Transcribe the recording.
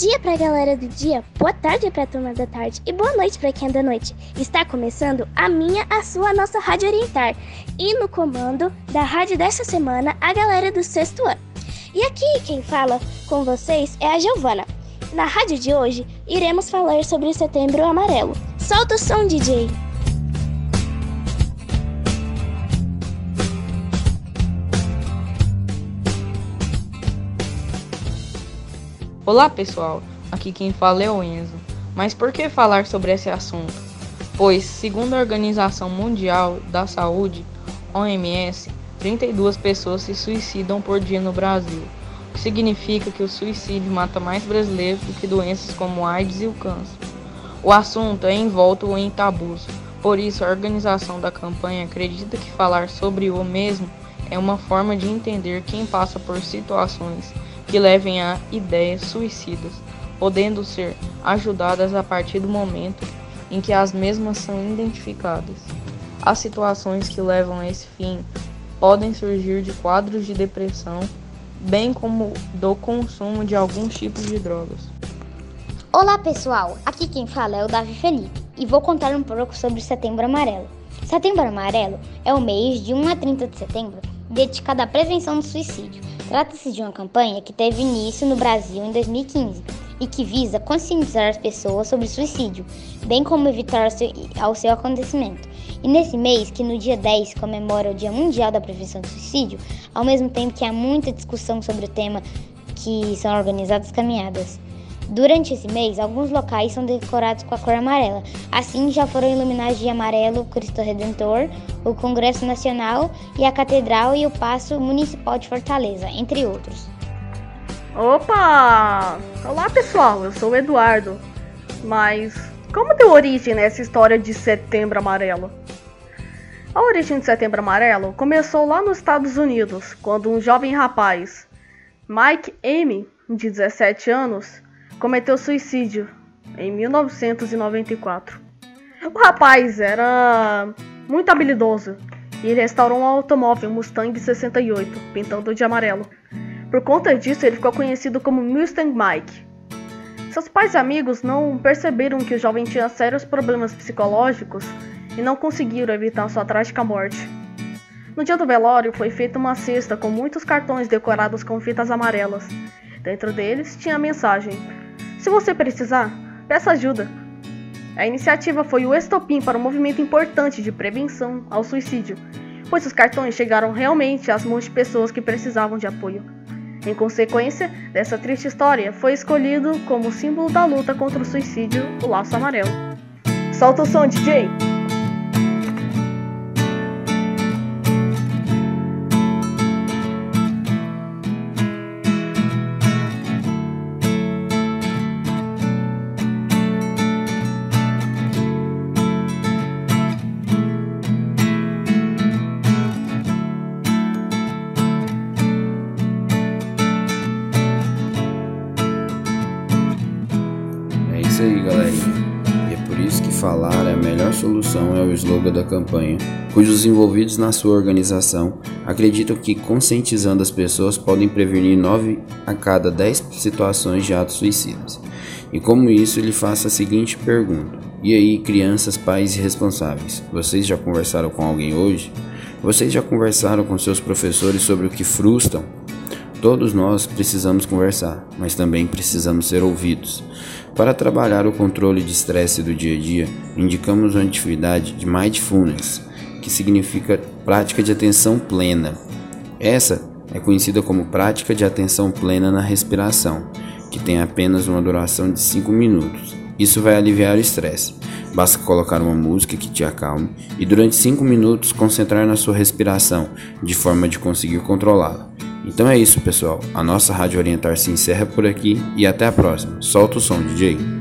Dia para a galera do dia, boa tarde para a turma da tarde e boa noite para quem é da noite. Está começando a minha, a sua, a nossa Rádio Orientar. E no comando da rádio dessa semana, a galera do sexto ano. E aqui quem fala com vocês é a Giovana. Na rádio de hoje, iremos falar sobre o Setembro Amarelo. Solta o som, DJ! Olá pessoal, aqui quem fala é o Enzo. Mas por que falar sobre esse assunto? Pois, segundo a Organização Mundial da Saúde, OMS, 32 pessoas se suicidam por dia no Brasil, o que significa que o suicídio mata mais brasileiros do que doenças como AIDS e o câncer. O assunto é envolto em tabus, por isso a organização da campanha acredita que falar sobre o mesmo é uma forma de entender quem passa por situações que levem a ideias suicidas, podendo ser ajudadas a partir do momento em que as mesmas são identificadas. As situações que levam a esse fim podem surgir de quadros de depressão, bem como do consumo de alguns tipos de drogas. Olá pessoal, aqui quem fala é o Davi Felipe e vou contar um pouco sobre Setembro Amarelo. Setembro Amarelo é o mês de 1 a 30 de setembro dedicado à prevenção do suicídio. Trata-se de uma campanha que teve início no Brasil em 2015 e que visa conscientizar as pessoas sobre suicídio, bem como evitar ao seu acontecimento. E nesse mês, que no dia 10 comemora o Dia Mundial da Prevenção do Suicídio, ao mesmo tempo que há muita discussão sobre o tema que são organizadas caminhadas. Durante esse mês, alguns locais são decorados com a cor amarela. Assim, já foram iluminados de amarelo o Cristo Redentor, o Congresso Nacional e a Catedral e o Paço Municipal de Fortaleza, entre outros. Opa! Olá pessoal, eu sou o Eduardo. Mas como deu origem nessa história de Setembro Amarelo? A origem de Setembro Amarelo começou lá nos Estados Unidos, quando um jovem rapaz, Mike M, de 17 anos, cometeu suicídio em 1994. O rapaz era muito habilidoso e ele restaurou um automóvel Mustang 68, pintando de amarelo. Por conta disso, ele ficou conhecido como Mustang Mike. Seus pais e amigos não perceberam que o jovem tinha sérios problemas psicológicos e não conseguiram evitar sua trágica morte. No dia do velório, foi feita uma cesta com muitos cartões decorados com fitas amarelas. Dentro deles tinha a mensagem: se você precisar, peça ajuda. A iniciativa foi o estopim para um movimento importante de prevenção ao suicídio, pois os cartões chegaram realmente às mãos de pessoas que precisavam de apoio. Em consequência dessa triste história, foi escolhido como símbolo da luta contra o suicídio o laço amarelo. Solta o som, DJ! Isso aí, galerinha. E é por isso que falar é a melhor solução é o slogan da campanha, cujos envolvidos na sua organização acreditam que conscientizando as pessoas podem prevenir 9 a cada 10 situações de atos suicidas. E como isso, ele faça a seguinte pergunta: E aí, crianças, pais e responsáveis, vocês já conversaram com alguém hoje? Vocês já conversaram com seus professores sobre o que frustram Todos nós precisamos conversar, mas também precisamos ser ouvidos. Para trabalhar o controle de estresse do dia a dia, indicamos uma atividade de mindfulness, que significa prática de atenção plena. Essa é conhecida como prática de atenção plena na respiração, que tem apenas uma duração de 5 minutos. Isso vai aliviar o estresse. Basta colocar uma música que te acalme e durante 5 minutos concentrar na sua respiração, de forma de conseguir controlá-la. Então é isso, pessoal. A nossa Rádio Orientar se encerra por aqui e até a próxima. Solta o som, DJ.